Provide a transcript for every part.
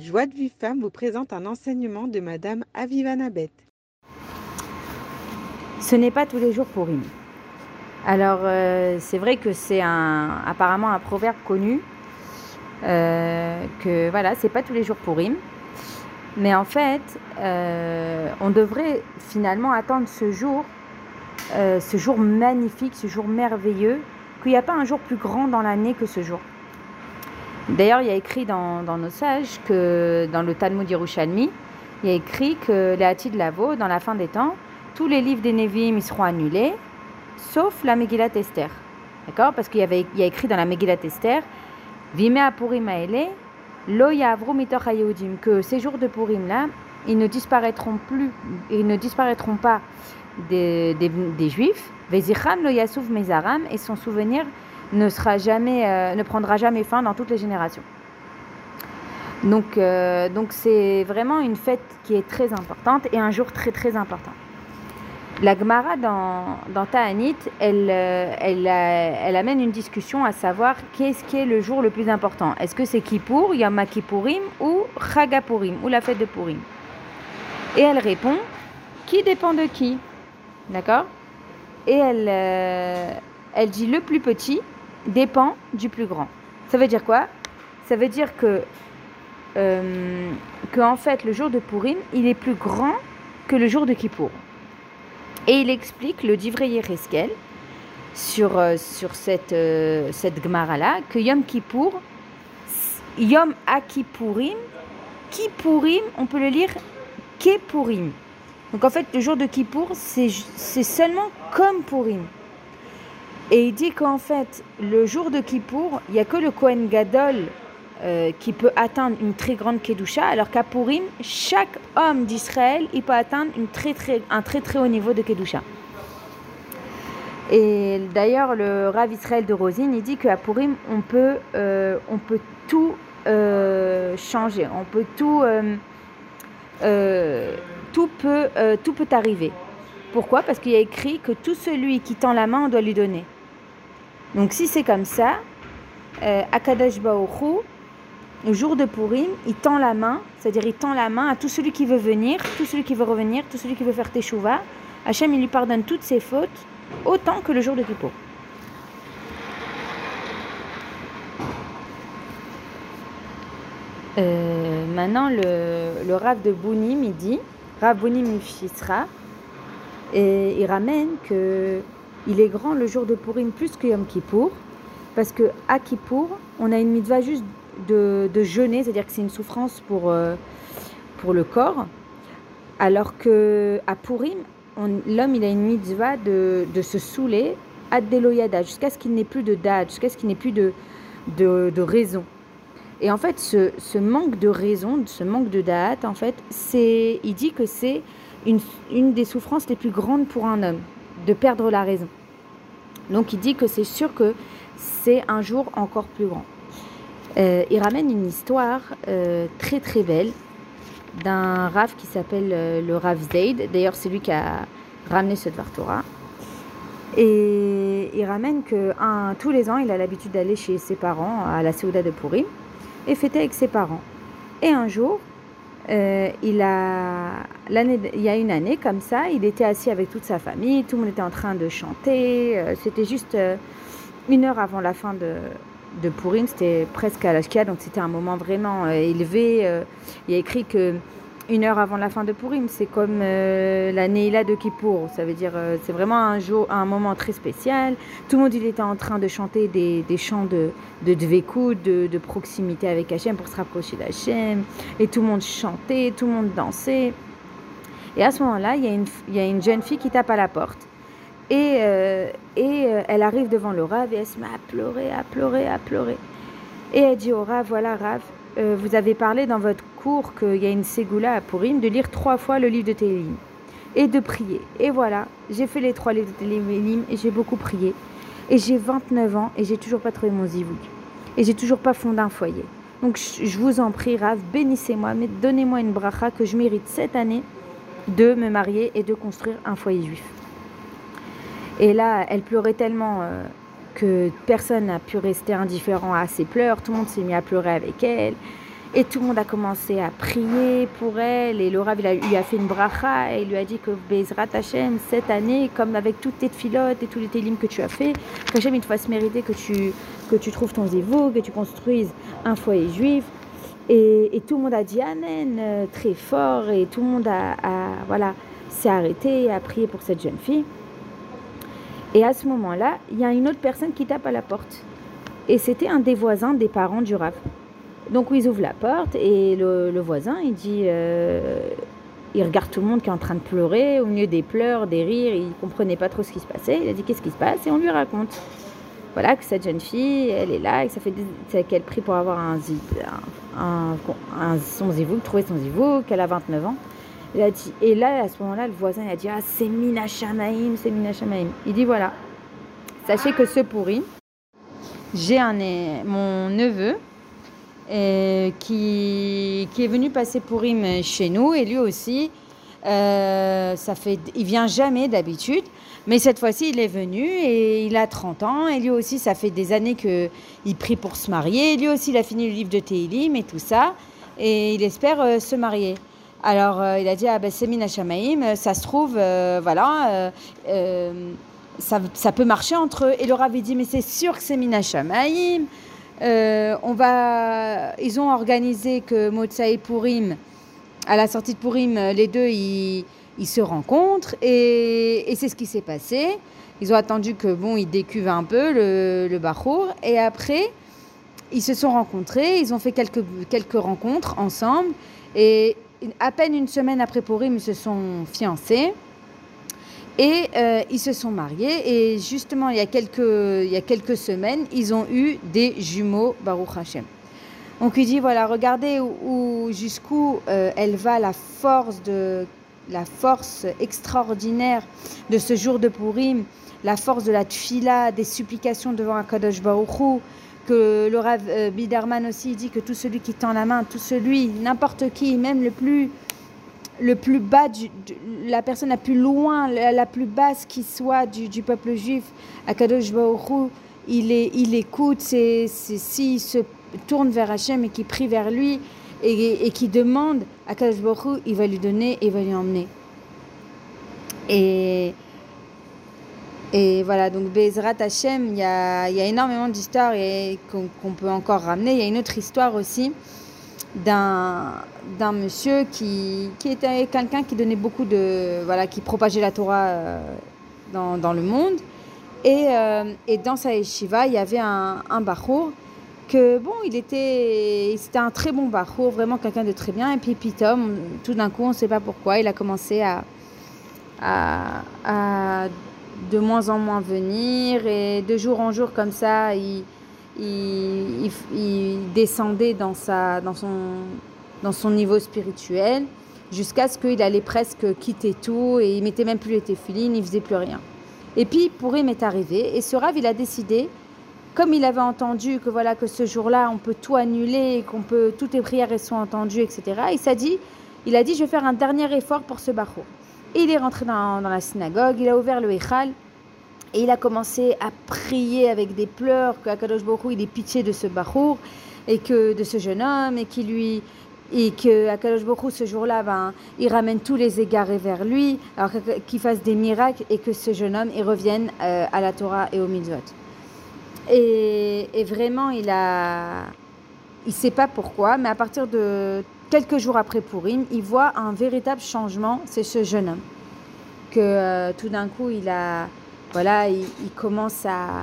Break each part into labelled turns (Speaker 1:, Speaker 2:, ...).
Speaker 1: Joie de Vive Femme vous présente un enseignement de Madame Aviva Nabet.
Speaker 2: Ce n'est pas tous les jours pour Purim. Alors, euh, c'est vrai que c'est un, apparemment un proverbe connu, euh, que voilà, c'est pas tous les jours pour Purim. Mais en fait, euh, on devrait finalement attendre ce jour, ce jour magnifique, ce jour merveilleux, qu'il n'y a pas un jour plus grand dans l'année que ce jour. D'ailleurs, il y a écrit dans, nos sages que dans le Talmud Yerushalmi, il y a écrit que les de Lavo, dans la fin des temps, tous les livres des Nevi'im seront annulés, sauf la Megillat Esther. D'accord? Parce qu'il y, avait, il a écrit dans la Megillat Esther, Vime Purim lo yavru que ces jours de Purim là, ils ne disparaîtront plus, ils ne disparaîtront pas des, Juifs. Vezicham lo yasuf mezaram et son souvenir ne, sera jamais, euh, ne prendra jamais fin dans toutes les générations. Donc, euh, donc c'est vraiment une fête qui est très importante et un jour très très important. La Gemara dans, dans Ta'anit, elle, euh, elle, elle, amène une discussion à savoir qu'est-ce qui est le jour le plus important. Est-ce que c'est Kippour, Yom Kippourim ou Chagapurim ou la fête de Purim? Et elle répond qui dépend de qui? D'accord? Et elle, elle dit le plus petit dépend du plus grand. Ça veut dire quoi? Ça veut dire que, euh, que en fait le jour de Purim, il est plus grand que le jour de Kippour. Et il explique le Divrei Reskel sur, euh, sur cette, euh, cette Gemara-là que Yom Kippour, Yom Akipurim, Kippourim, on peut le lire Kepurim. Donc en fait, le jour de Kippour, c'est seulement comme Purim. Et il dit qu'en fait, le jour de Kippour, il n'y a que le Kohen Gadol euh, qui peut atteindre une très grande Kedusha, alors qu'à Purim, chaque homme d'Israël, il peut atteindre une très, très, un très très haut niveau de Kedusha. Et d'ailleurs, le Rav Israël de Rosine, il dit qu'à Purim, on peut, euh, on peut tout euh, changer, on peut tout, tout, peut, tout peut arriver. Pourquoi? Parce qu'il y a écrit que tout celui qui tend la main, on doit lui donner. Donc si c'est comme ça, euh, Akadash Baoru, le jour de Purim, il tend la main, c'est-à-dire il tend la main à tout celui qui veut venir, tout celui qui veut revenir, tout celui qui veut faire Teshuvah. Hachem, il lui pardonne toutes ses fautes, autant que le jour de Kippour. Euh, maintenant, le, le Rav de Bounim, il dit, Rav Bounim Ifisra, et il ramène que il est grand le jour de Purim plus que Yom Kippour, parce que à Kippour, on a une mitzvah juste de, jeûner, c'est-à-dire que c'est une souffrance pour, euh, pour le corps, alors que à Purim, l'homme il a une mitzvah de, de se saouler à Deloyada, jusqu'à ce qu'il n'ait plus de date, jusqu'à ce qu'il n'ait plus de, de, raison. Et en fait, ce, ce, manque de raison, ce manque de date, en fait, c'est, il dit que c'est une, une des souffrances les plus grandes pour un homme de perdre la raison. Donc il dit que c'est sûr que c'est un jour encore plus grand. Euh, il ramène une histoire euh, très très belle d'un Rav qui s'appelle euh, le Rav Zaid. D'ailleurs, c'est lui qui a ramené ce Dvar. Et il ramène que tous les ans, il a l'habitude d'aller chez ses parents à la Séouda de Purim et fêter avec ses parents. Et un jour, euh, il, a, il y a une année comme ça, il était assis avec toute sa famille, tout le monde était en train de chanter. Euh, c'était juste euh, une heure avant la fin de, de Purim, c'était presque à l'Ashkia, donc c'était un moment vraiment élevé. il y a écrit que une heure avant la fin de Purim. C'est comme euh, la Neila de Kippour. Ça veut dire, euh, c'est vraiment un, jour, un moment très spécial. Tout le monde, était en train de chanter des, chants de, de de, de, proximité avec Hachem pour se rapprocher d'Hachem. Et tout le monde chantait, tout le monde dansait. Et à ce moment-là, il y, a une, jeune fille qui tape à la porte. Et, euh, et elle arrive devant le Rav et elle se met à pleurer, à pleurer, à pleurer. Et elle dit au Rav, voilà Rav, vous avez parlé dans votre qu'il y a une ségoula à Purim, de lire trois fois le livre de Télim et de prier. Et voilà, j'ai fait les trois livres de Télim et j'ai beaucoup prié. Et j'ai 29 ans et j'ai toujours pas trouvé mon zivouk. Et j'ai toujours pas fondé un foyer. Donc je vous en prie, Rav, bénissez-moi, mais donnez-moi une bracha que je mérite cette année de me marier et de construire un foyer juif. Et là, elle pleurait tellement euh, que personne n'a pu rester indifférent à ses pleurs. Tout le monde s'est mis à pleurer avec elle. Et tout le monde a commencé à prier pour elle. Et Laura il a, lui a fait une bracha et lui a dit que Bezrat Hashem, cette année, comme avec toutes tes filotes et tous les télims que tu as fait, qu'Hachem il te fasse mériter que tu, que tu trouves ton zivou, que tu construises un foyer juif. Et, tout le monde a dit Amen euh, très fort et tout le monde a, voilà, s'est arrêté et a prié pour cette jeune fille. Et à ce moment-là, il y a une autre personne qui tape à la porte. Et c'était un des voisins des parents du Rav. Donc ils ouvrent la porte et le, voisin, il dit, euh, il regarde tout le monde qui est en train de pleurer, au milieu des pleurs, des rires, il comprenait pas trop ce qui se passait. Il a dit qu'est-ce qui se passe? Et on lui raconte. Voilà que cette jeune fille, elle est là et que ça fait qu'elle prie pour avoir un, un, un, son trouver son qu'elle a 29 ans. Il a dit, et là, à ce moment-là, le voisin il a dit Ah, c'est Mina Shamaim, c'est Mina Shamaim. Il dit Voilà, sachez que ce pourri, j'ai un, mon neveu euh, qui, est venu passer Pourim chez nous et lui aussi, euh, ça fait, il vient jamais d'habitude, mais cette fois-ci il est venu et il a 30 ans et lui aussi ça fait des années qu'il prie pour se marier. lui aussi il a fini le livre de Teilim et tout ça et il espère euh, se marier. Alors il a dit ah ben c'est Mina ça se trouve voilà ça, peut marcher entre eux. Et le avait dit mais c'est sûr que c'est Mina euh, on va, ils ont organisé que Motsa et Purim, à la sortie de Purim, les deux, ils, se rencontrent et, c'est ce qui s'est passé. Ils ont attendu que bon, ils décuvent un peu le, le Bachour et après, ils se sont rencontrés, ils ont fait quelques, quelques rencontres ensemble et à peine une semaine après Purim, ils se sont fiancés. Et euh, ils se sont mariés et justement il y, a quelques, il y a quelques semaines, ils ont eu des jumeaux Baruch Hashem. Donc il dit voilà, regardez où, jusqu'où euh, elle va la force de la force extraordinaire de ce jour de Purim, la force de la tfila, des supplications devant Akadosh Baruch que le euh, Biderman aussi dit que tout celui qui tend la main, tout celui, n'importe qui, même le plus le plus bas, la personne la plus loin, la, plus basse qui soit du, peuple juif, Akadosh Baruch il, il écoute, s'il se tourne vers Hachem et qui prie vers lui et, qui demande à Kadosh Baruch il va lui donner et il va lui emmener. Et, voilà, donc Bezrat Hachem, il y a énormément d'histoires qu'on peut encore ramener. Il y a une autre histoire aussi d'un monsieur qui, qui était quelqu'un qui donnait beaucoup de voilà qui propageait la Torah euh, dans, dans, le monde. Et, euh, et, dans sa yeshiva il y avait un, un que bon il était c'était un très bon bachour vraiment quelqu'un de très bien. Et puis Pitom tout d'un coup on ne sait pas pourquoi il a commencé à, à, à de moins en moins venir. Et de jour en jour comme ça il il, descendait dans, sa, dans, son, dans son niveau spirituel jusqu'à ce qu'il allait presque quitter tout et il mettait même plus les téfilines, il faisait plus rien. Et puis Pourim est arrivé et ce rave il a décidé, comme il avait entendu que voilà que ce jour-là on peut tout annuler, qu'on peut toutes les prières sont entendues, etc. Il s'est dit, il a dit je vais faire un dernier effort pour ce barreau. Et il est rentré dans, la synagogue, il a ouvert le Echal et il a commencé à prier avec des pleurs que Akadosh Baruch il ait pitié de ce Bachour et que de ce jeune homme et qui lui et que Akadosh Baruch ce jour-là ben, il ramène tous les égarés vers lui alors qu'il fasse des miracles et que ce jeune homme il revienne euh, à la Torah et au mitzvot. Et, vraiment il a il sait pas pourquoi mais à partir de quelques jours après Purim, il voit un véritable changement, c'est ce jeune homme que euh, tout d'un coup il a voilà, il, commence à,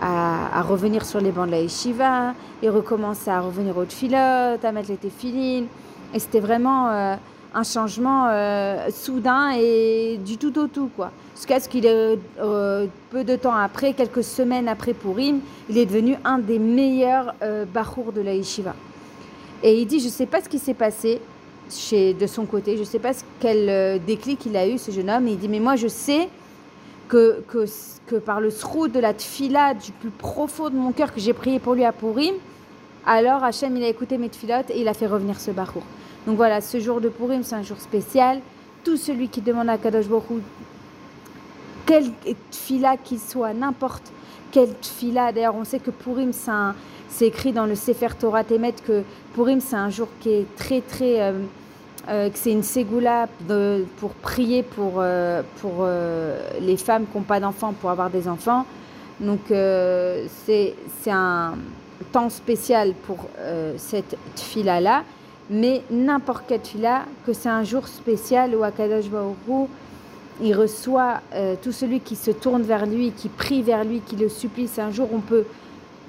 Speaker 2: à, revenir sur les bancs de la yeshiva, il recommence à revenir au filote, à mettre les téfilines. Et c'était vraiment euh, un changement euh, soudain et du tout au tout, quoi. Jusqu'à ce qu'il est, euh, peu de temps après, quelques semaines après Purim, il est devenu un des meilleurs euh, de la yeshiva. Et il dit, je ne sais pas ce qui s'est passé de son côté, je ne sais pas quel déclic il a eu, ce jeune homme, il dit, mais moi je sais que, que, que par le srou de la tfila du plus profond de mon cœur que j'ai prié pour lui à Purim, alors Hachem il a écouté mes tfilotes et il a fait revenir ce bachour. Donc voilà, ce jour de Purim c'est un jour spécial. Tout celui qui demande à Kadosh Baruch quel tfila qu'il soit, n'importe quelle fila. D'ailleurs, on sait que Purim, c'est écrit dans le Sefer Torah Temet que Purim, c'est un jour qui est très, très. Euh, euh, que c'est une ségoula pour prier pour, euh, pour les femmes qui n'ont pas d'enfants pour avoir des enfants. Donc, c'est un temps spécial pour cette fila-là. Mais n'importe quelle fila, que c'est un jour spécial où Akadosh Baruch il reçoit euh, tout celui qui se tourne vers lui, qui prie vers lui, qui le supplie. C'est un jour où on peut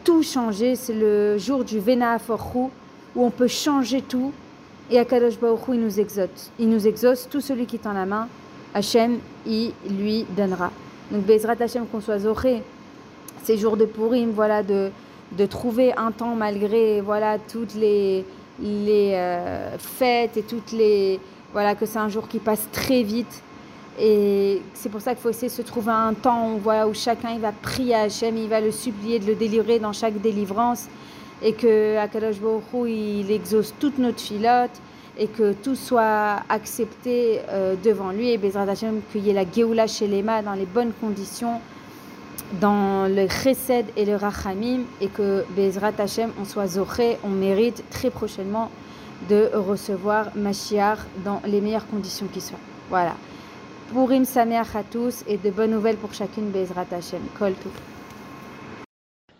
Speaker 2: tout changer. C'est le jour du Vena où on peut changer tout. Et Akadosh Baruch il nous exauce. Il nous exauce. Tout celui qui en la main, Hachem, il lui donnera. Donc Bezrat Hachem qu'on soit zoré, ces jours de Purim, voilà, de, de trouver un temps malgré voilà toutes les, les euh, fêtes et toutes les voilà que c'est un jour qui passe très vite et c'est pour ça qu'il faut essayer de se trouver un temps où, voilà, où chacun il va prier à Hachem, il va le supplier de le délivrer dans chaque délivrance. Et que Akadosh Baruch il exauce toute notre filote et que tout soit accepté euh, devant lui. Et Bezrat Hachem, qu'il y ait la Géoula chez les dans les bonnes conditions, dans le Chesed et le Rachamim. Et que Bezrat Hachem, on soit Zoché, on mérite très prochainement de recevoir Mashiach dans les meilleures conditions qui soient. Voilà. Purim Sameach à tous et de bonnes nouvelles pour chacune Bezrat Hashem. Kol tout.